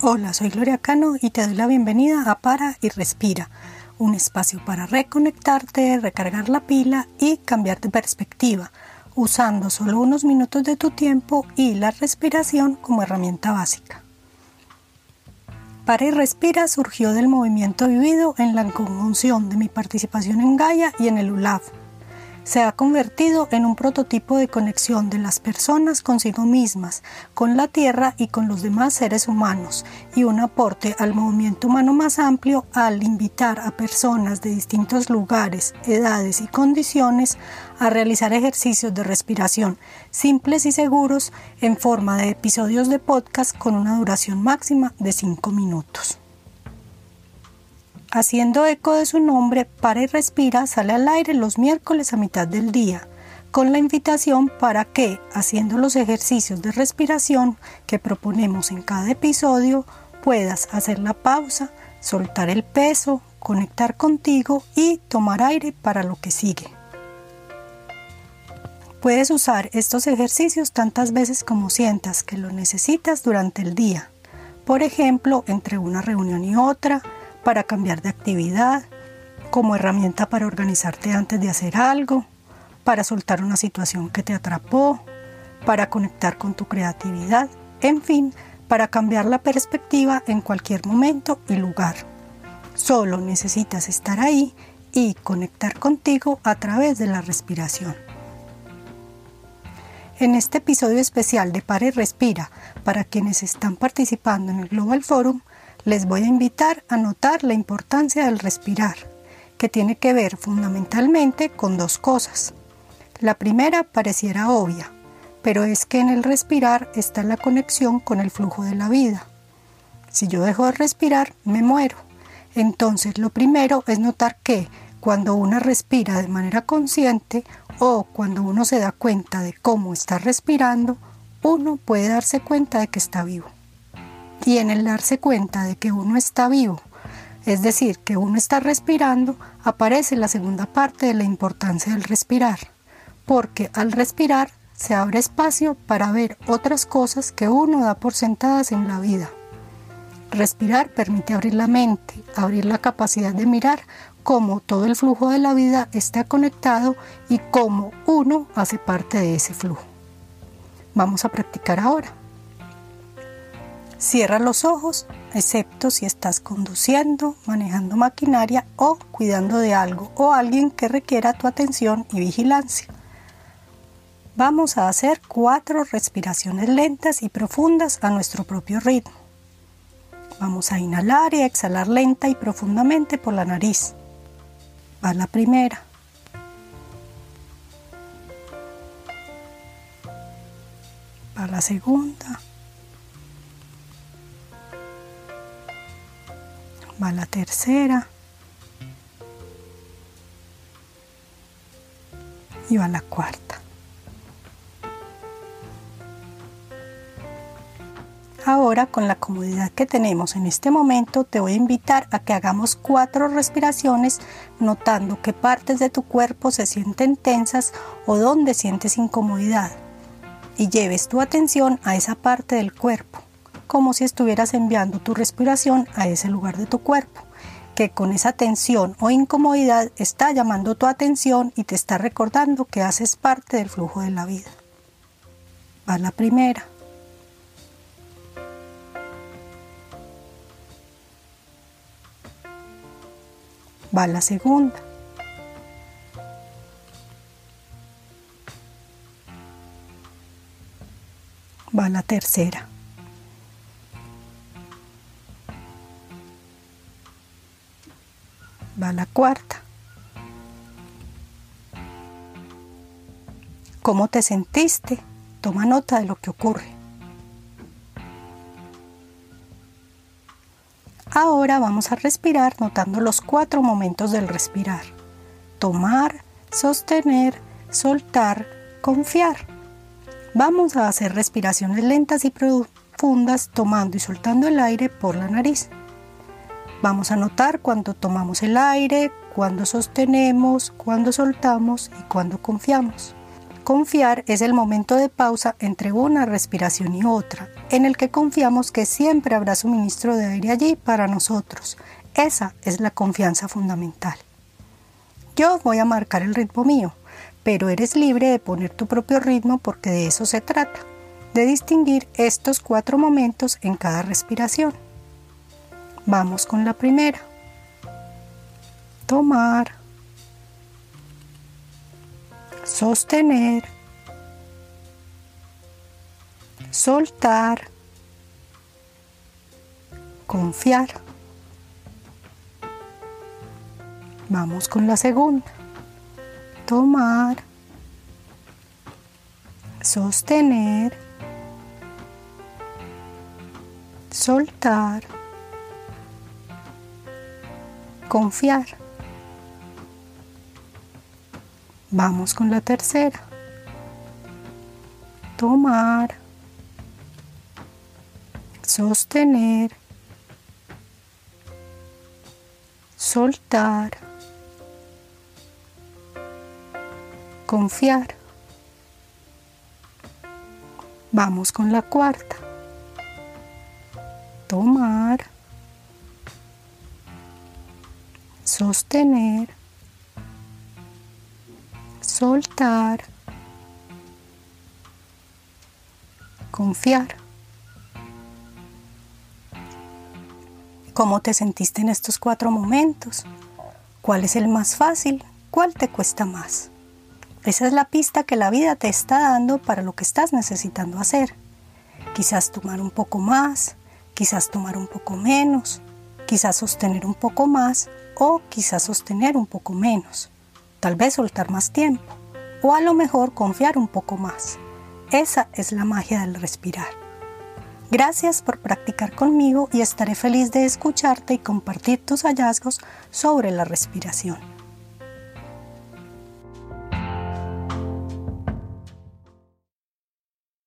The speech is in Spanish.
Hola, soy Gloria Cano y te doy la bienvenida a Para y Respira, un espacio para reconectarte, recargar la pila y cambiar de perspectiva, usando solo unos minutos de tu tiempo y la respiración como herramienta básica. Para y Respira surgió del movimiento vivido en la conjunción de mi participación en Gaia y en el ULAV se ha convertido en un prototipo de conexión de las personas consigo mismas, con la Tierra y con los demás seres humanos, y un aporte al movimiento humano más amplio al invitar a personas de distintos lugares, edades y condiciones a realizar ejercicios de respiración simples y seguros en forma de episodios de podcast con una duración máxima de 5 minutos. Haciendo eco de su nombre, Para y Respira sale al aire los miércoles a mitad del día, con la invitación para que, haciendo los ejercicios de respiración que proponemos en cada episodio, puedas hacer la pausa, soltar el peso, conectar contigo y tomar aire para lo que sigue. Puedes usar estos ejercicios tantas veces como sientas que lo necesitas durante el día. Por ejemplo, entre una reunión y otra, para cambiar de actividad, como herramienta para organizarte antes de hacer algo, para soltar una situación que te atrapó, para conectar con tu creatividad, en fin, para cambiar la perspectiva en cualquier momento y lugar. Solo necesitas estar ahí y conectar contigo a través de la respiración. En este episodio especial de Pare y Respira, para quienes están participando en el Global Forum, les voy a invitar a notar la importancia del respirar, que tiene que ver fundamentalmente con dos cosas. La primera pareciera obvia, pero es que en el respirar está la conexión con el flujo de la vida. Si yo dejo de respirar, me muero. Entonces lo primero es notar que cuando uno respira de manera consciente o cuando uno se da cuenta de cómo está respirando, uno puede darse cuenta de que está vivo y en el darse cuenta de que uno está vivo, es decir, que uno está respirando, aparece la segunda parte de la importancia del respirar, porque al respirar se abre espacio para ver otras cosas que uno da por sentadas en la vida. Respirar permite abrir la mente, abrir la capacidad de mirar cómo todo el flujo de la vida está conectado y cómo uno hace parte de ese flujo. Vamos a practicar ahora. Cierra los ojos, excepto si estás conduciendo, manejando maquinaria o cuidando de algo o alguien que requiera tu atención y vigilancia. Vamos a hacer cuatro respiraciones lentas y profundas a nuestro propio ritmo. Vamos a inhalar y exhalar lenta y profundamente por la nariz. Va la primera. Va la segunda. Va la tercera. Y va la cuarta. Ahora, con la comodidad que tenemos en este momento, te voy a invitar a que hagamos cuatro respiraciones notando qué partes de tu cuerpo se sienten tensas o dónde sientes incomodidad. Y lleves tu atención a esa parte del cuerpo como si estuvieras enviando tu respiración a ese lugar de tu cuerpo, que con esa tensión o incomodidad está llamando tu atención y te está recordando que haces parte del flujo de la vida. Va la primera. Va la segunda. Va la tercera. Va la cuarta. ¿Cómo te sentiste? Toma nota de lo que ocurre. Ahora vamos a respirar notando los cuatro momentos del respirar. Tomar, sostener, soltar, confiar. Vamos a hacer respiraciones lentas y profundas tomando y soltando el aire por la nariz. Vamos a notar cuando tomamos el aire, cuando sostenemos, cuando soltamos y cuando confiamos. Confiar es el momento de pausa entre una respiración y otra, en el que confiamos que siempre habrá suministro de aire allí para nosotros. Esa es la confianza fundamental. Yo voy a marcar el ritmo mío, pero eres libre de poner tu propio ritmo porque de eso se trata, de distinguir estos cuatro momentos en cada respiración. Vamos con la primera. Tomar. Sostener. Soltar. Confiar. Vamos con la segunda. Tomar. Sostener. Soltar confiar. Vamos con la tercera. Tomar. Sostener. Soltar. Confiar. Vamos con la cuarta. Tomar sostener, soltar, confiar. ¿Cómo te sentiste en estos cuatro momentos? ¿Cuál es el más fácil? ¿Cuál te cuesta más? Esa es la pista que la vida te está dando para lo que estás necesitando hacer. Quizás tomar un poco más, quizás tomar un poco menos, quizás sostener un poco más o quizás sostener un poco menos, tal vez soltar más tiempo o a lo mejor confiar un poco más. Esa es la magia del respirar. Gracias por practicar conmigo y estaré feliz de escucharte y compartir tus hallazgos sobre la respiración.